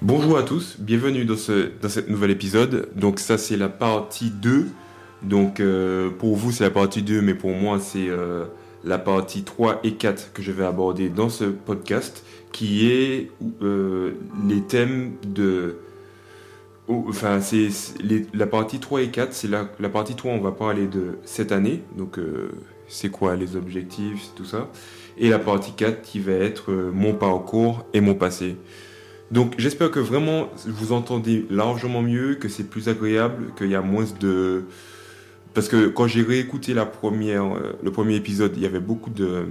Bonjour à tous, bienvenue dans, ce, dans cet nouvel épisode. Donc ça c'est la partie 2. Donc euh, pour vous c'est la partie 2 mais pour moi c'est euh, la partie 3 et 4 que je vais aborder dans ce podcast qui est euh, les thèmes de... Enfin c'est la partie 3 et 4, c'est la, la partie 3 on va parler de cette année. Donc c'est quoi les objectifs, tout ça. Et la partie 4 qui va être mon parcours et mon passé. Donc j'espère que vraiment vous entendez largement mieux, que c'est plus agréable, qu'il y a moins de... Parce que quand j'ai réécouté la première, euh, le premier épisode, il y avait beaucoup de...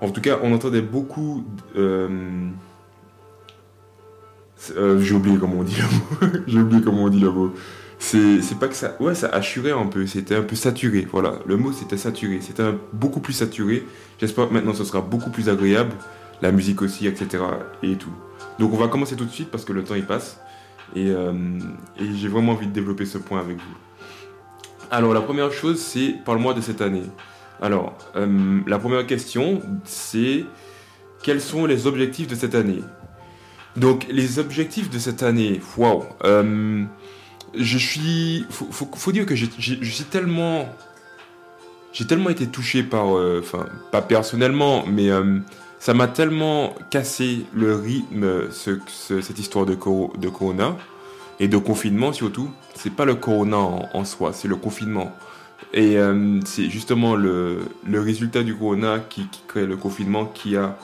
En tout cas, on entendait beaucoup... euh, euh, j'ai oublié comment on dit le mot. j'ai oublié comment on dit le mot. C'est pas que ça... Ouais, ça assurait un peu. C'était un peu saturé. Voilà. Le mot, c'était saturé. C'était beaucoup plus saturé. J'espère que maintenant, ce sera beaucoup plus agréable la musique aussi, etc. et tout. Donc on va commencer tout de suite parce que le temps il passe et, euh, et j'ai vraiment envie de développer ce point avec vous. Alors la première chose c'est parle-moi de cette année. Alors euh, la première question c'est quels sont les objectifs de cette année? Donc les objectifs de cette année, waouh. euh, je suis, faut, dire que je tellement, j'ai tellement été touché par, enfin pas personnellement, mais ça m'a tellement cassé le rythme, ce- ce- cette histoire de, coro- de Corona et de confinement surtout. C'est pas le Corona en, soi, c'est le confinement. Et euh, c'est justement le, résultat du Corona qui, crée le confinement qui a,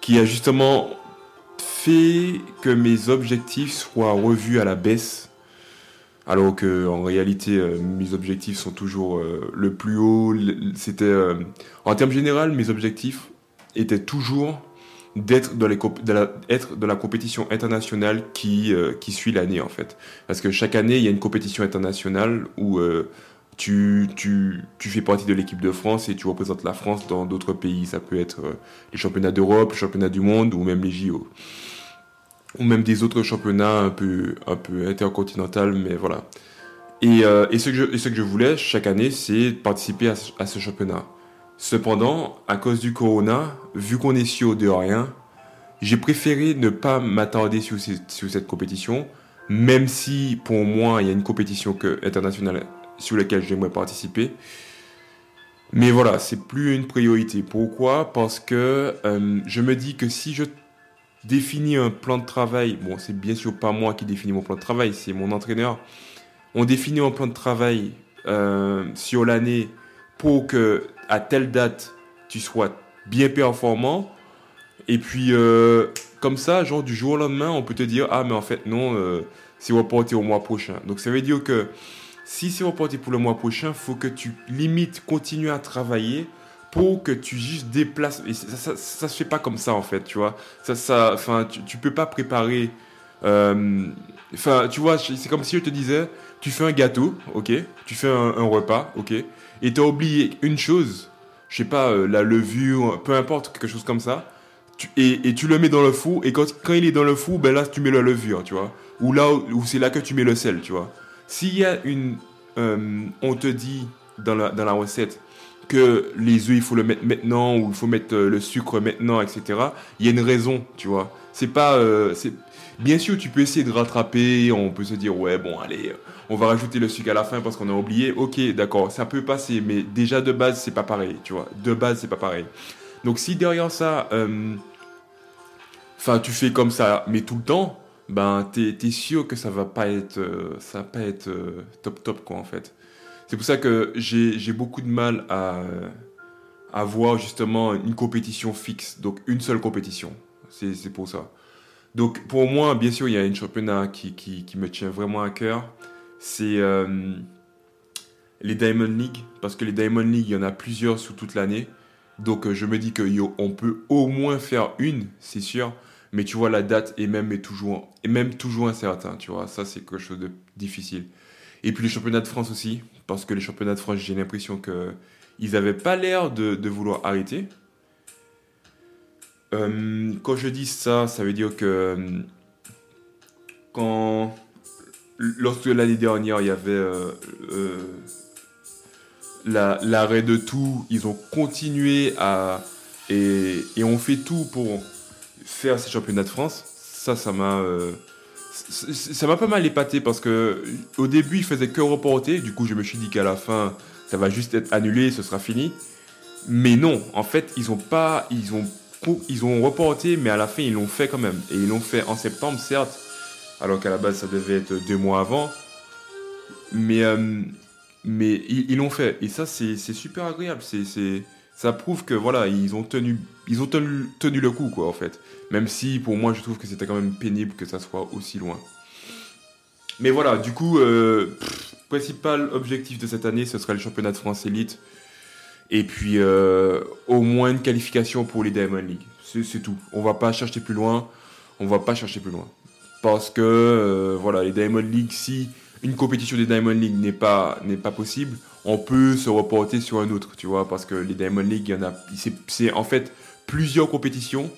qui a justement fait que mes objectifs soient revus à la baisse. Alors que en réalité, euh, mes objectifs sont toujours euh, le plus haut. C'était, en termes généraux, mes objectifs était toujours d'être dans, la, compétition internationale qui, euh, qui suit l'année en fait. Parce que chaque année, il y a une compétition internationale où euh, tu, fais partie de l'équipe de France et tu représentes la France dans d'autres pays. Ça peut être euh, les championnats d'Europe, les championnats du monde ou même les JO. Ou même des autres championnats un peu, un mais voilà. Et, ce que je, voulais chaque année, c'est participer à ce championnat. Cependant, à cause du corona, vu qu'on est sûr de rien, j'ai préféré ne pas m'attarder sur, cette compétition, même si pour moi il y a une compétition que, internationale sur laquelle j'aimerais participer. Mais voilà, c'est plus une priorité. Pourquoi? Parce que euh, je me dis que si je définis un plan de travail, bon, c'est bien sûr pas moi qui définis mon plan de travail, c'est mon entraîneur. On définit un plan de travail euh, sur l'année pour que à telle date tu sois bien performant. Et puis euh, comme ça genre du jour au lendemain on peut te dire ah mais en fait non euh, c'est reporté au mois prochain. Donc ça veut dire que si c'est reporté pour le mois prochain faut que tu limites continues à travailler pour que tu juste déplaces. Et ça, ça, ça se fait pas comme ça en fait tu vois. Ça ça enfin tu, peux pas préparer euh, enfin tu vois c'est comme si je te disais tu fais un gâteau ok tu fais un repas ok et t'as oublié une chose, je sais pas, euh, la levure, peu importe, quelque chose comme ça, et, et tu le mets dans le four, et quand, quand il est dans le four, ben là, tu mets la levure, tu vois. Ou là, où, c'est là que tu mets le sel, tu vois. S'il y a une... euh, on te dit dans la, dans la recette que les œufs, il faut le mettre maintenant, ou il faut mettre euh, le sucre maintenant, etc., il y a une raison, tu vois. C'est pas... Bien sûr, tu peux essayer de rattraper, on peut se dire, ouais, bon, allez, on va rajouter le sucre à la fin parce qu'on a oublié. Ok, d'accord, ça peut passer, mais déjà de base, c'est pas pareil, tu vois. De base, c'est pas pareil. Donc si derrière ça, euh, enfin, tu fais comme ça, mais tout le temps, ben, t'es es sûr que ça va pas être, euh, ça va pas être euh, top top quoi en fait. C'est pour ça que j'ai beaucoup de mal à à voir justement une compétition fixe, donc une seule compétition. C'est pour ça. Donc pour moi, bien sûr, il y a un championnat qui, me tient vraiment à cœur. C'est euh, les Diamond League, parce que les Diamond League, il y en a plusieurs sous toute l'année. Donc euh, je me dis qu'on peut au moins faire une, c'est sûr. Mais tu vois, la date est même, toujours, est même toujours incertain, tu vois. Ça, c'est quelque chose de difficile. Et puis les championnats de France aussi, parce que les championnats de France, j'ai l'impression que ils n'avaient pas l'air de vouloir arrêter. Euh, quand je dis ça, ça veut dire que euh, quand lorsque l'année dernière il y avait euh, la- l'arrêt de tout, ils ont continué à et, ont fait tout pour faire ces championnats de France. Ça, ça m'a. ça m'a pas mal épaté parce que au début, ils faisaient que reporter. Du coup, je me suis dit qu'à la fin, ça va juste être annulé, ce sera fini. Mais non, en fait, ils ont pas. Ils ont, ils ont reporté, mais à la fin, ils l'ont fait quand même. Et ils l'ont fait en septembre, certes, alors qu'à la base, ça devait être deux mois avant. Mais, euh, mais ils l'ont fait. Et ça, c'est super agréable. C'est, ça prouve que voilà, ils ont tenu, ils ont tenu, le coup, quoi, en fait. Même si, pour moi, je trouve que c'était quand même pénible que ça soit aussi loin. Mais voilà, du coup, euh, principal objectif de cette année, ce sera le championnat de France élite. Et puis, euh, au moins une qualification pour les Diamond League. C'est tout. On va pas chercher plus loin. On va pas chercher plus loin. Parce que, euh, voilà, les Diamond League, si une compétition des Diamond League n'est pas, n'est pas possible, on peut se reporter sur un autre, tu vois, parce que les Diamond League, il y en a, c'est, en fait plusieurs compétitions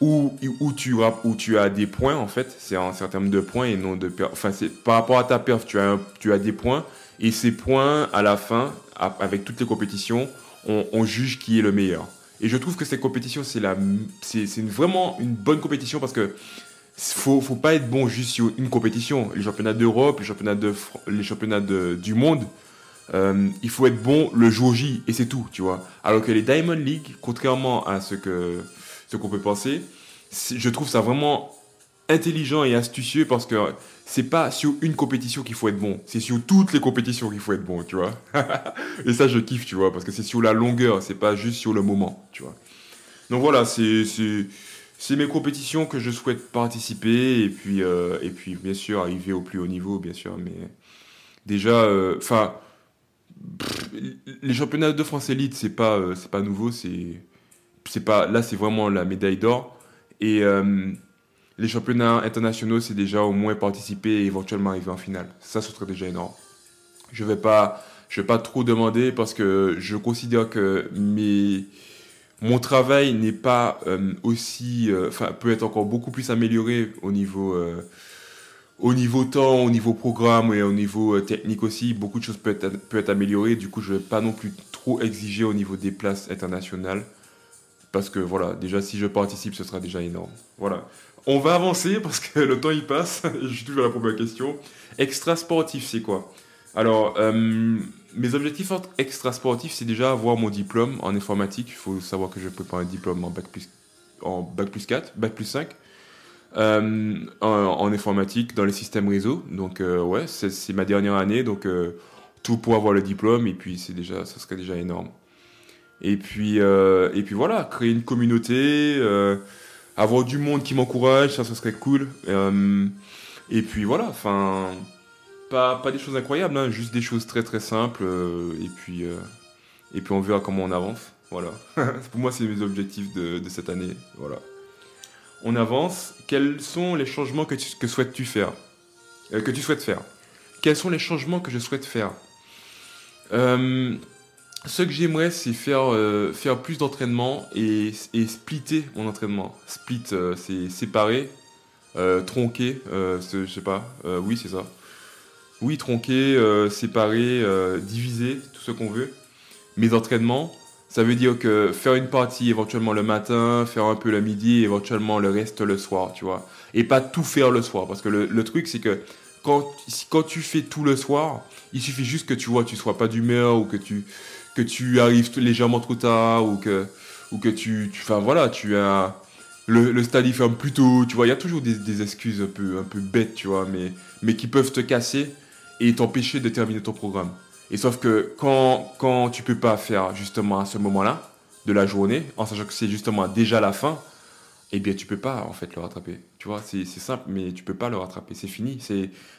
où, où, tu as, où tu as des points, en fait, c'est en, en termes de points et non de. Enfin, c'est, par rapport à ta perf, tu as, tu as des points, et ces points, à la fin, avec toutes les compétitions, on, juge qui est le meilleur. Et je trouve que cette compétition, c'est, vraiment une bonne compétition parce que faut, faut pas être bon juste sur une compétition. Les championnats d'Europe, les championnats, de, les championnats de- du monde, euh, il faut être bon le jour J et c'est tout, tu vois. Alors que les Diamond League, contrairement à ce ce qu'on peut penser, je trouve ça vraiment intelligent et astucieux parce que c'est pas sur une compétition qu'il faut être bon, c'est sur toutes les compétitions qu'il faut être bon, tu vois. et ça, je kiffe, tu vois, parce que c'est sur la longueur, c'est pas juste sur le moment, tu vois. Donc voilà, c'est mes compétitions que je souhaite participer et puis, euh, et puis bien sûr arriver au plus haut niveau, bien sûr. Mais déjà, enfin, les championnats de France élite, c'est pas, euh, pas nouveau, c'est pas là, c'est vraiment la médaille d'or. Et euh, les championnats internationaux, c'est déjà au moins participer et éventuellement arriver en finale. Ça, ce serait déjà énorme. Je vais vais pas trop demander parce que je considère que mes mon travail n'est pas euh, aussi, euh, enfin, peut être encore beaucoup plus amélioré au niveau, euh, au niveau temps, au niveau programme et au niveau technique aussi. Beaucoup de choses peuvent être, peuvent être améliorées. Du coup, je vais pas non plus trop exiger au niveau des places internationales. Parce que voilà, déjà, si je participe, ce sera déjà énorme. Voilà. On va avancer parce que le temps il passe. je suis toujours à la première question. Extra sportif, c'est quoi? Alors, euh, mes objectifs extra sportifs, c'est déjà avoir mon diplôme en informatique. Il faut savoir que je prépare un diplôme en bac plus, en bac plus 4, bac plus 5. Euh, en, informatique, dans les systèmes réseau. Donc, euh, ouais, c'est ma dernière année. Donc, tout pour avoir le diplôme. Et puis, c'est déjà, ça serait déjà énorme. Et puis, et puis voilà, créer une communauté, avoir du monde qui m'encourage, ça, serait cool. Euh, et puis voilà, enfin, pas, des choses incroyables, hein, juste des choses très très simples. euh, et, puis, euh, et puis on verra comment on avance. Voilà. Pour moi, c'est mes objectifs de, cette année. Voilà. On avance. Quels sont les changements que, tu, que souhaites-tu faire? Que tu souhaites faire? Quels sont les changements que je souhaite faire? Ce que j'aimerais, c'est faire, euh, faire plus d'entraînement et, et, splitter mon entraînement. Split, euh, c'est séparer, euh, tronquer, je sais pas, oui, c'est ça. Oui, tronquer, séparer, diviser, tout ce qu'on veut. Mes entraînements, ça veut dire que faire une partie éventuellement le matin, faire un peu le midi, éventuellement le reste le soir, tu vois. Et pas tout faire le soir. Parce que le, le truc, c'est que quand, quand tu fais tout le soir, il suffit juste que tu vois, tu sois pas d'humeur ou que tu que tu arrives légèrement trop tard ou que, ou que tu, enfin voilà, tu as le, le stade il ferme plus tôt, tu vois, il y a toujours des, des, excuses un peu, un peu bêtes, tu vois, mais, mais qui peuvent te casser et t'empêcher de terminer ton programme. Et sauf que quand, quand tu peux pas faire justement à ce moment-là de la journée, en sachant que c'est justement déjà la fin, eh bien tu peux pas en fait le rattraper. Tu vois, c'est simple, mais tu peux pas le rattraper, c'est fini.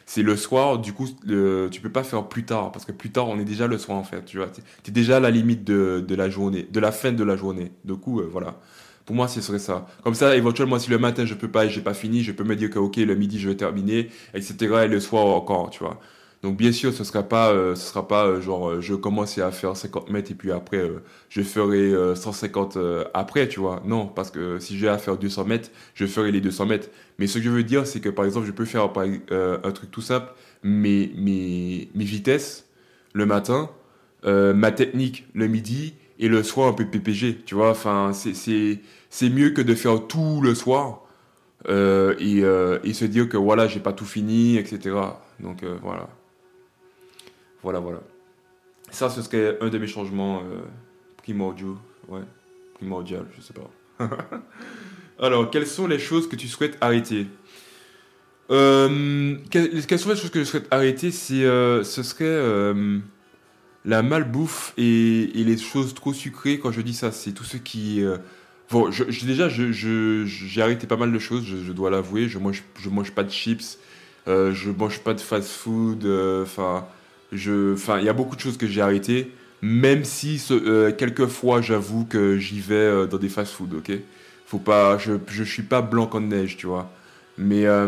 C'est le soir, du coup, tu peux pas faire plus tard, parce que plus tard, on est déjà le soir en fait. Tu vois, tu es, déjà à la limite de, de, la journée, de la fin de la journée. Du coup, euh, voilà. Pour moi, ce serait ça. Comme ça, éventuellement, si le matin je peux pas et j'ai pas fini, je peux me dire que ok, le midi je vais terminer, etc. Et le soir encore, tu vois. Donc bien sûr, ce sera pas, euh, ce sera pas euh, genre euh, je commence à faire 50 mètres et puis après je ferai 150 euh, après, tu vois. Non, parce que si j'ai à faire 200 mètres, je ferai les 200 mètres. Mais ce que je veux dire, c'est que par exemple, je peux faire un truc tout simple, mes, mes, mes vitesses le matin, ma technique le midi et le soir un peu PPG, tu vois. Enfin, c'est mieux que de faire tout le soir. et, et, se dire que voilà, j'ai pas tout fini, etc. Donc voilà. Voilà, voilà. Ça, ce serait un de mes changements primordiaux. Ouais, primordial, je sais pas. Alors, quelles sont les choses que tu souhaites arrêter? Euh, quelles, sont les choses que je souhaite arrêter? Euh, ce serait euh, la malbouffe et, et, les choses trop sucrées. Quand je dis ça, c'est tout ce qui. bon, déjà, j'ai arrêté pas mal de choses. Je, dois l'avouer. Je mange, je mange pas de chips. je mange pas de fast-food. Enfin, je, il y a beaucoup de choses que j'ai arrêtées. Même si quelquefois, j'avoue que j'y vais dans des fast-food. Ok? Faut pas. Je, je suis pas blanc comme neige, tu vois? Mais, euh,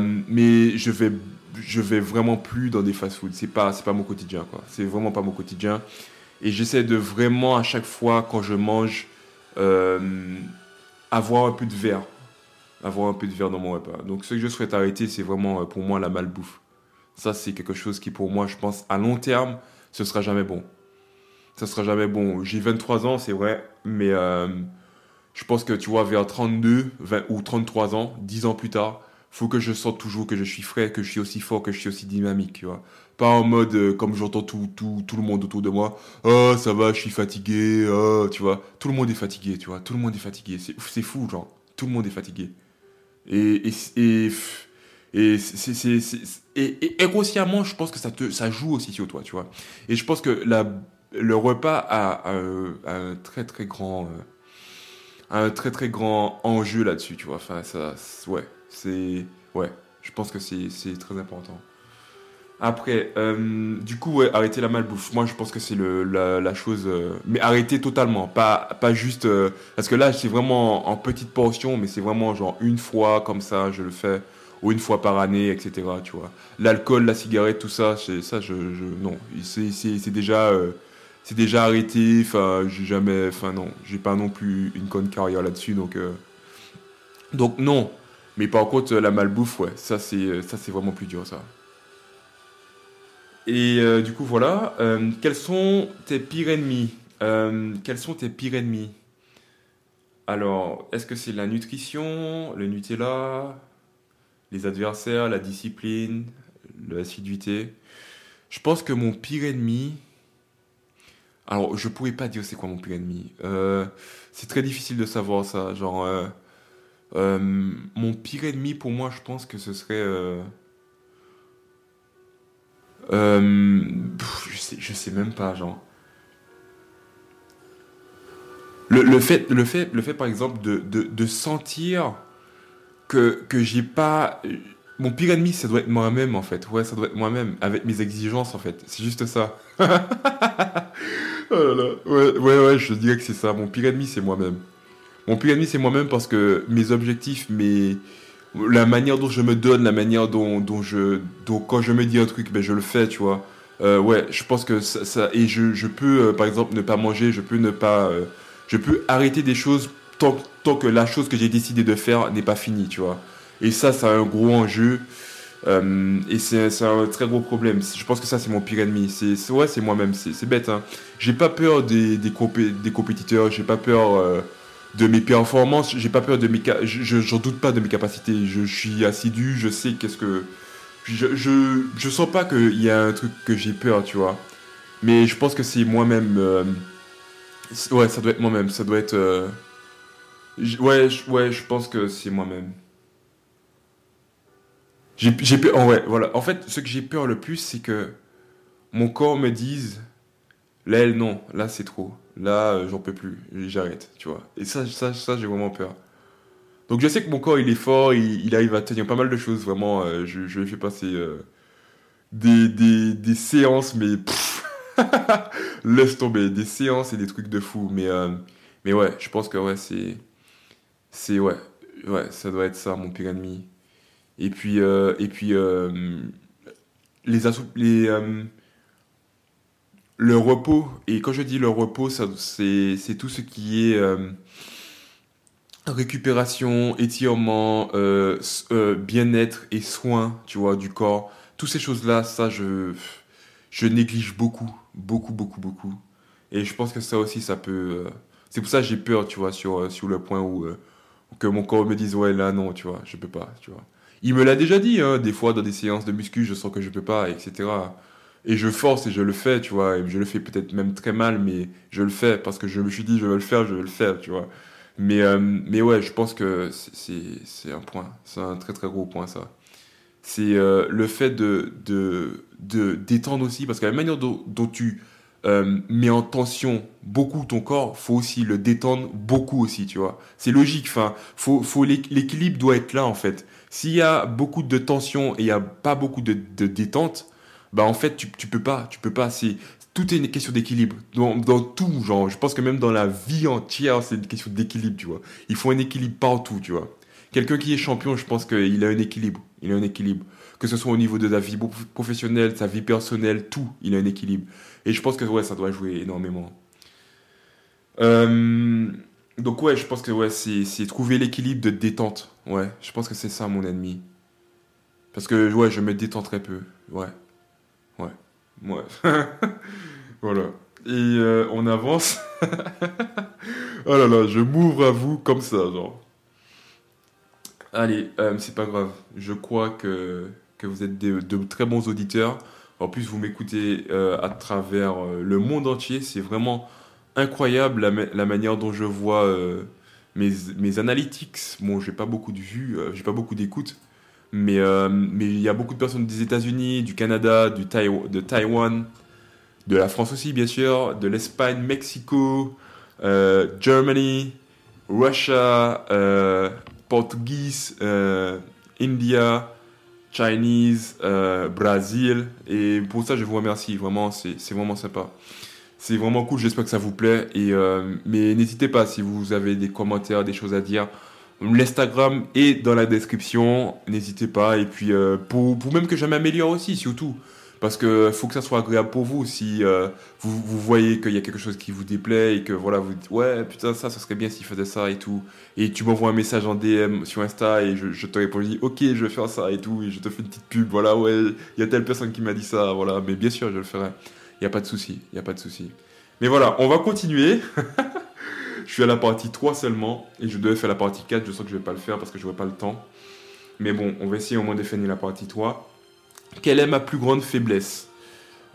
je vais vais vraiment plus dans des fast-food. C'est pas pas mon quotidien quoi. C'est vraiment pas mon quotidien. Et j'essaie de vraiment à chaque fois quand je mange euh, avoir un peu de verre, avoir un peu de verre dans mon repas. Donc ce que je souhaite arrêter, c'est vraiment euh, pour moi la malbouffe. Ça c'est quelque chose qui pour moi, je pense à long terme, ce sera jamais bon. Ça sera jamais bon. J'ai 23 ans, c'est vrai, mais je pense que tu vois vers 32 20, ou 33 ans, 10 ans plus tard, faut que je sente toujours que je suis frais, que je suis aussi fort, que je suis aussi dynamique. Pas en mode euh, comme j'entends tout, tout, tout le monde autour de moi. Oh, ça va, je suis fatigué, oh, tu vois. Tout le monde est fatigué, tu vois. Tout le monde est fatigué. C'est fou, genre. Tout le monde est fatigué. Et, et, et, c'est, je pense que ça, te, ça joue aussi sur toi, tu vois. Et je pense que le repas a, un très très grand. Euh, un très très grand enjeu là-dessus, tu vois. Enfin, ça, ouais. C'est. Ouais, je pense que c'est très important. Après, euh, du coup, arrêter la malbouffe. Moi, je pense que c'est la, la, chose. Euh, mais arrêter totalement. Pas, pas juste. Parce que là, c'est vraiment en petite portion, mais c'est vraiment genre une fois comme ça, je le fais. Ou une fois par année, etc. Tu vois. L'alcool, la cigarette, tout ça, ça, je. non. C'est déjà. c'est déjà arrêté. J'ai jamais. Enfin, non. J'ai pas non plus une conne carrière là-dessus. Donc. donc, non. Mais par contre, la malbouffe, ouais, ça c'est, euh, ça c'est vraiment plus dur, ça. Et euh, du coup, voilà. Euh, quels sont tes pires ennemis? Quels sont tes pires ennemis? Alors, est-ce que c'est la nutrition, le Nutella, les adversaires, la discipline, l'assiduité Je pense que mon pire ennemi. Alors, je pourrais pas dire c'est quoi mon pire ennemi. c'est très difficile de savoir ça. Genre. Euh, mon pire ennemi pour moi, je pense que ce serait. Euh, euh, je, sais, sais même pas, genre. Le, fait, le, fait, le fait, par exemple, de sentir que, que j'ai pas. Mon pire ennemi, ça doit être moi-même, en fait. Ouais, ça doit être moi-même, avec mes exigences, en fait. C'est juste ça. oh. Ouais, ouais, ouais, je dirais que c'est ça. Mon pire ennemi, c'est moi-même. Mon pire ennemi, c'est moi-même parce que mes objectifs, mes... la manière dont je me donne, la manière dont, dont je. Donc, quand je me dis un truc, ben, je le fais, tu vois. Euh, ouais, je pense que ça. et je, je peux, euh, par exemple, ne pas manger, je peux ne pas. Euh, je peux arrêter des choses tant, que la chose que j'ai décidé de faire n'est pas finie, tu vois. Et ça, a un gros enjeu. et c'est un très gros problème. Je pense que ça, c'est mon pire ennemi. C'est ouais, c'est moi-même. C'est bête. Hein. J'ai pas peur des, des, des compétiteurs. J'ai pas peur de mes performances, j'ai pas peur de mes je j'en doute pas de mes capacités, je, suis assidu, je sais qu'est-ce que je, je, je sens pas qu'il y a un truc que j'ai peur, tu vois. Mais je pense que c'est moi-même euh, ouais, ça doit être moi-même, ça doit être ouais, ouais, je pense que c'est moi-même. J'ai peur, ouais, voilà. En fait, ce que j'ai peur le plus, c'est que mon corps me dise, là, non, là, c'est trop. Là, euh, j'en peux plus, j'arrête, tu vois. Et ça, ça, ça j'ai vraiment peur. Donc je sais que mon corps, il est fort, il, arrive à tenir pas mal de choses, vraiment. Euh, je, je lui fais passer euh, des, des, des, séances, mais... laisse tomber, des séances et des trucs de fou. Mais, mais ouais, je pense que ouais, c'est... C'est, ouais, ouais, ça doit être ça, mon pire ennemi. Et puis, et puis les, les, le repos, et quand je dis le repos, c'est tout ce qui est euh, récupération, étirement, euh, euh, bien-être et soins, tu vois, du corps. Toutes ces choses-là, ça, je, je néglige beaucoup, beaucoup, beaucoup, beaucoup. Et je pense que ça aussi, ça peut... c'est pour ça que j'ai peur, tu vois, sur, sur le point où, que mon corps me dise ouais là non, tu vois, je peux pas, tu vois. Il me l'a déjà dit, hein, des fois dans des séances de muscu, je sens que je peux pas, etc. Et je force et je le fais, tu vois. Et je le fais peut-être même très mal, mais je le fais parce que je me suis dit je vais le faire, je vais le faire, tu vois. Mais, euh, mais ouais, je pense que c'est un point, c'est un très très gros point ça. C'est euh, le fait de, de, détendre aussi, parce que la manière dont tu euh, mets en tension beaucoup ton corps, faut aussi le détendre beaucoup aussi, tu vois. C'est logique, enfin, faut, faut l'équilibre doit être là en fait. S'il y a beaucoup de tension et il y a pas beaucoup de, de détente, bah en fait tu, tu peux pas, tu peux pas. C'est tout est une question d'équilibre dans, dans, tout, genre. Je pense que même dans la vie entière, c'est une question d'équilibre, tu vois. Il faut un équilibre partout, tu vois. Quelqu'un qui est champion, je pense qu'il a un équilibre. Il a un équilibre. Que ce soit au niveau de sa vie professionnelle, sa vie personnelle, tout, il a un équilibre. Et je pense que ouais, ça doit jouer énormément. Euh, donc ouais, je pense que ouais, c'est trouver l'équilibre de détente. Ouais, je pense que c'est ça mon ennemi. Parce que ouais, je me détends très peu. Ouais. Ouais. Ouais. voilà. Et euh, on avance. oh là là, je m'ouvre à vous comme ça, genre. Allez, euh, c'est pas grave. Je crois que, que vous êtes de, très bons auditeurs. En plus, vous m'écoutez euh, à travers euh, le monde entier. C'est vraiment incroyable la, manière dont je vois mes, mes analytics. Bon, j'ai pas beaucoup de vues, j'ai pas beaucoup d'écoutes. Mais mais il y a beaucoup de personnes des États-Unis, du Canada, du de Taïwan, de la France aussi, bien sûr, de l'Espagne, Mexico, Germany, Russia, portugais, euh, India, Chinese, euh, Brésil. Et pour ça, je vous remercie. Vraiment, c'est vraiment sympa. C'est vraiment cool. J'espère que ça vous plaît. Et, euh, mais n'hésitez pas si vous avez des commentaires, des choses à dire. L'Instagram est dans la description. N'hésitez pas. Et puis, pour, pour même que je m'améliore aussi, surtout. Parce que faut que ça soit agréable pour vous. Si euh, vous, voyez qu'il y a quelque chose qui vous déplaît et que voilà, vous dites ouais, putain, ça, ça serait bien s'il faisait ça et tout. Et tu m'envoies un message en DM sur Insta et je, te réponds, je dis ok, je vais faire ça et tout. Et je te fais une petite pub. Voilà, ouais, il y a telle personne qui m'a dit ça. Voilà, mais bien sûr, je le ferai. Il n'y a pas de souci. Il n'y a pas de souci. Mais voilà, on va continuer. je suis à la partie 3 seulement et je devais faire la partie 4. Je sens que je vais pas le faire parce que je n'aurai pas le temps. Mais bon, on va essayer au moins de finir la partie 3. Quelle est ma plus grande faiblesse?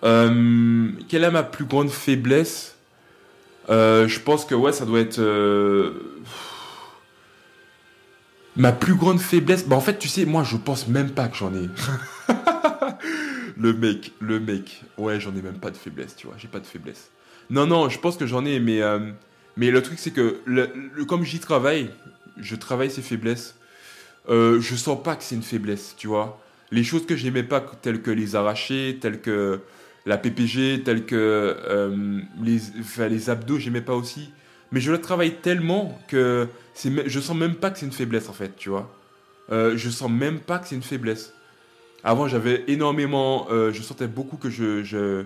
Euh, Quelle est ma plus grande faiblesse? Euh, Je pense que ouais, ça doit être euh, ma plus grande faiblesse. Bah en fait, tu sais, moi, je pense même pas que j'en ai. le mec, le mec. Ouais, j'en ai même pas de faiblesse, tu vois. J'ai pas de faiblesse. Non, non, je pense que j'en ai, mais le truc c'est que comme j'y travaille, je travaille ces faiblesses. je sens pas que c'est une faiblesse, tu vois les choses que j'aimais pas, telles que les arrachés, telles que la PPG, telles que euh, les, enfin, les abdos, j'aimais pas aussi. Mais je le travaille tellement que je sens même pas que c'est une faiblesse en fait, tu vois. Euh, je sens même pas que c'est une faiblesse. Avant, j'avais énormément, euh, je sentais beaucoup que je, je,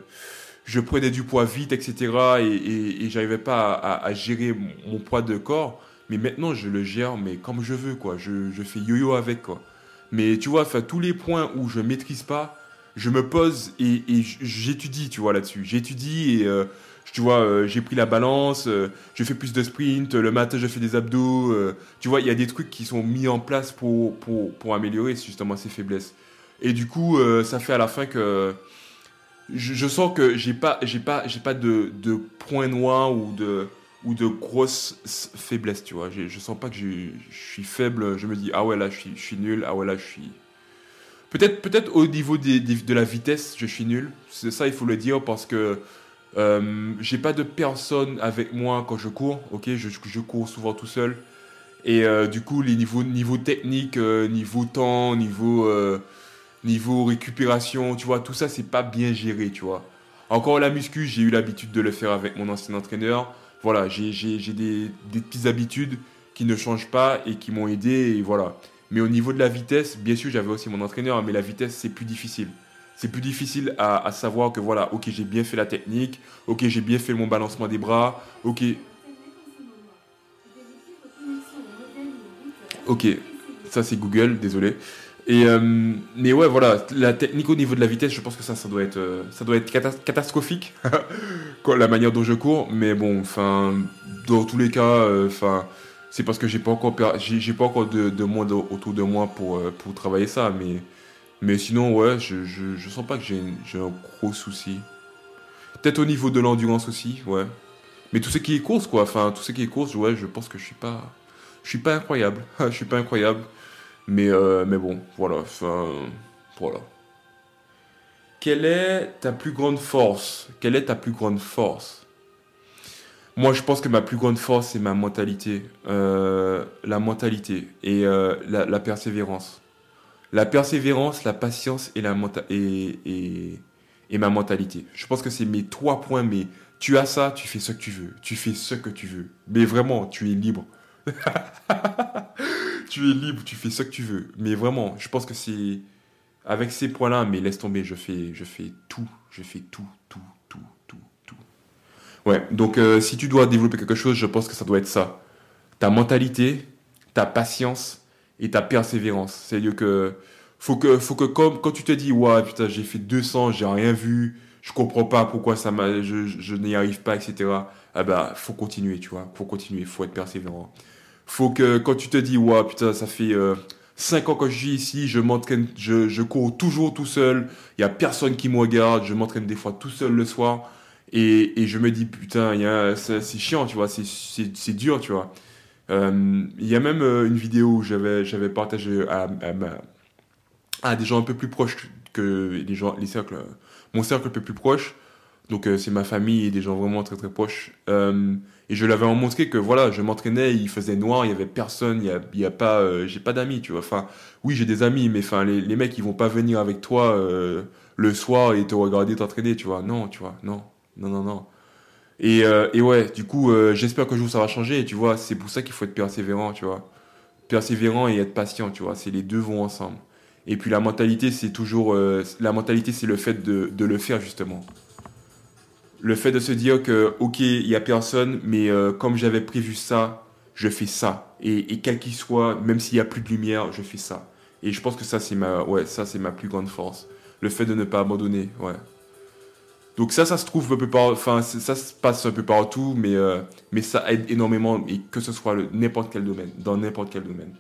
je, prenais du poids vite, etc. Et, et, et j'arrivais pas à, à, gérer mon, poids de corps. Mais maintenant, je le gère, mais comme je veux, quoi. Je, je fais yo-yo avec, quoi. Mais tu vois, tous les points où je maîtrise pas, je me pose et, j'étudie, tu vois, là-dessus. J'étudie et, euh, tu vois, euh, j'ai pris la balance, euh, je fais plus de sprint, le matin, je fais des abdos. tu vois, il y a des trucs qui sont mis en place pour, pour, pour améliorer justement ces faiblesses. Et du coup, ça fait à la fin que je, je sens que j'ai pas, j'ai pas, j'ai pas de, de point noir ou de de grosses faiblesses, tu vois. Je, sens pas que je, suis faible. Je me dis, ah ouais, là, je suis, nul. Ah ouais, là, je suis. Peut-être peut au niveau de la vitesse, je suis nul. C'est ça, il faut le dire, parce que euh, j'ai pas de personne avec moi quand je cours. Ok, je, cours souvent tout seul. Et euh, du coup, les niveaux, niveau technique, euh, niveau temps, niveau, niveau récupération, tu vois, tout ça, c'est pas bien géré, tu vois. Encore la muscu, j'ai eu l'habitude de le faire avec mon ancien entraîneur voilà, j'ai des, petites habitudes qui ne changent pas et qui m'ont aidé. Voilà. Mais au niveau de la vitesse, bien sûr, j'avais aussi mon entraîneur, mais la vitesse, c'est plus difficile. C'est plus difficile à, savoir que voilà, ok, j'ai bien fait la technique, ok, j'ai bien fait mon balancement des bras, ok. Ok, ça c'est Google, désolé. Et euh, mais ouais, voilà, la technique au niveau de la vitesse, je pense que ça, ça doit être, euh, ça doit être catastrophique, la manière dont je cours. Mais bon, enfin, dans tous les cas, euh, enfin, c'est parce que j'ai pas encore, j'ai, pas encore de, de, monde autour de moi pour, pour travailler ça. Mais, mais sinon, ouais, je, je, sens pas que j'ai, j'ai un gros souci. Peut-être au niveau de l'endurance aussi, ouais. Mais tout ce qui est course, quoi. Enfin, tout ce qui est course, ouais, je pense que je suis pas, je suis pas incroyable. je suis pas incroyable. Mais, euh, mais bon, voilà. Enfin, voilà. Quelle est ta plus grande force? Quelle est ta plus grande force? Moi, je pense que ma plus grande force, c'est ma mentalité. Euh, la mentalité et euh, la, persévérance. La persévérance, la patience et, la et, et, et ma mentalité. Je pense que c'est mes trois points, mais tu as ça, tu fais ce que tu veux. Tu fais ce que tu veux. Mais vraiment, tu es libre. tu es libre, tu fais ce que tu veux. Mais vraiment, je pense que c'est avec ces points-là, mais laisse tomber, je fais, je fais tout, je fais tout, tout, tout, tout, tout. Ouais, donc euh, si tu dois développer quelque chose, je pense que ça doit être ça. Ta mentalité, ta patience et ta persévérance. C'est-à-dire que faut que, faut que comme, quand tu te dis, ouais, putain, j'ai fait 200, j'ai rien vu, je comprends pas pourquoi ça m'a, je, je n'y arrive pas, etc. Ah bah, faut continuer, tu vois, faut continuer, faut être persévérant. Faut que quand tu te dis, ouais, putain, ça fait euh, 5 ans que je vis ici, je m'entraîne, je, cours toujours tout seul, il y a personne qui me regarde, je m'entraîne des fois tout seul le soir, et, je me dis, putain, c'est chiant, tu vois, c'est dur, tu vois. Euh, il y a même euh, une vidéo où j'avais partagé à, à, à, des gens un peu plus proches que les gens, les cercles, mon cercle un peu plus proche, donc euh, c'est ma famille et des gens vraiment très très proches. Euh, et je l'avais montré que voilà, je m'entraînais, il faisait noir, il y avait personne, il y a, y a pas, euh, j'ai pas d'amis, tu vois. Enfin, oui, j'ai des amis, mais enfin, les, les mecs, ils vont pas venir avec toi euh, le soir et te regarder t'entraîner, tu vois. Non, tu vois, non, non, non, non. Et, euh, et ouais, du coup, j'espère que jour ça va changer, tu vois. C'est pour ça qu'il faut être persévérant, tu vois. Persévérant et être patient, tu vois. C'est les deux vont ensemble. Et puis la mentalité, c'est toujours, la mentalité, c'est le fait de, de le faire justement le fait de se dire que, ok, il y a personne, mais euh, comme j'avais prévu ça, je fais ça. Et, quel qu'il soit, même s'il y a plus de lumière, je fais ça. Et je pense que ça, c'est ma, ouais, ça, c'est ma plus grande force. Le fait de ne pas abandonner, ouais. Donc ça, ça se trouve un peu par, enfin, ça se passe un peu partout, mais, euh, mais ça aide énormément, et que ce soit n'importe quel domaine, dans n'importe quel domaine.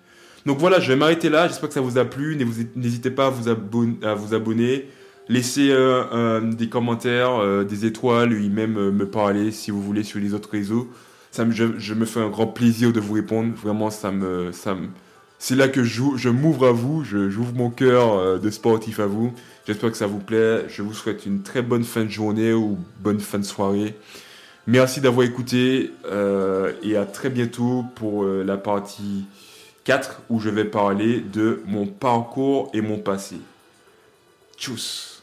Donc voilà, je vais m'arrêter là. J'espère que ça vous a plu. N'hésitez pas à vous abonner. Laissez euh, euh, des commentaires, euh, des étoiles, ou même me parler si vous voulez sur les autres réseaux. Ça me, je, me fais un grand plaisir de vous répondre. Vraiment, ça me, ça c'est là que je, m'ouvre à vous, j'ouvre mon cœur de sportif à vous. J'espère que ça vous plaît. Je vous souhaite une très bonne fin de journée ou bonne fin de soirée. Merci d'avoir écouté et à très bientôt pour la partie 4 où je vais parler de mon parcours et mon passé. Tchuss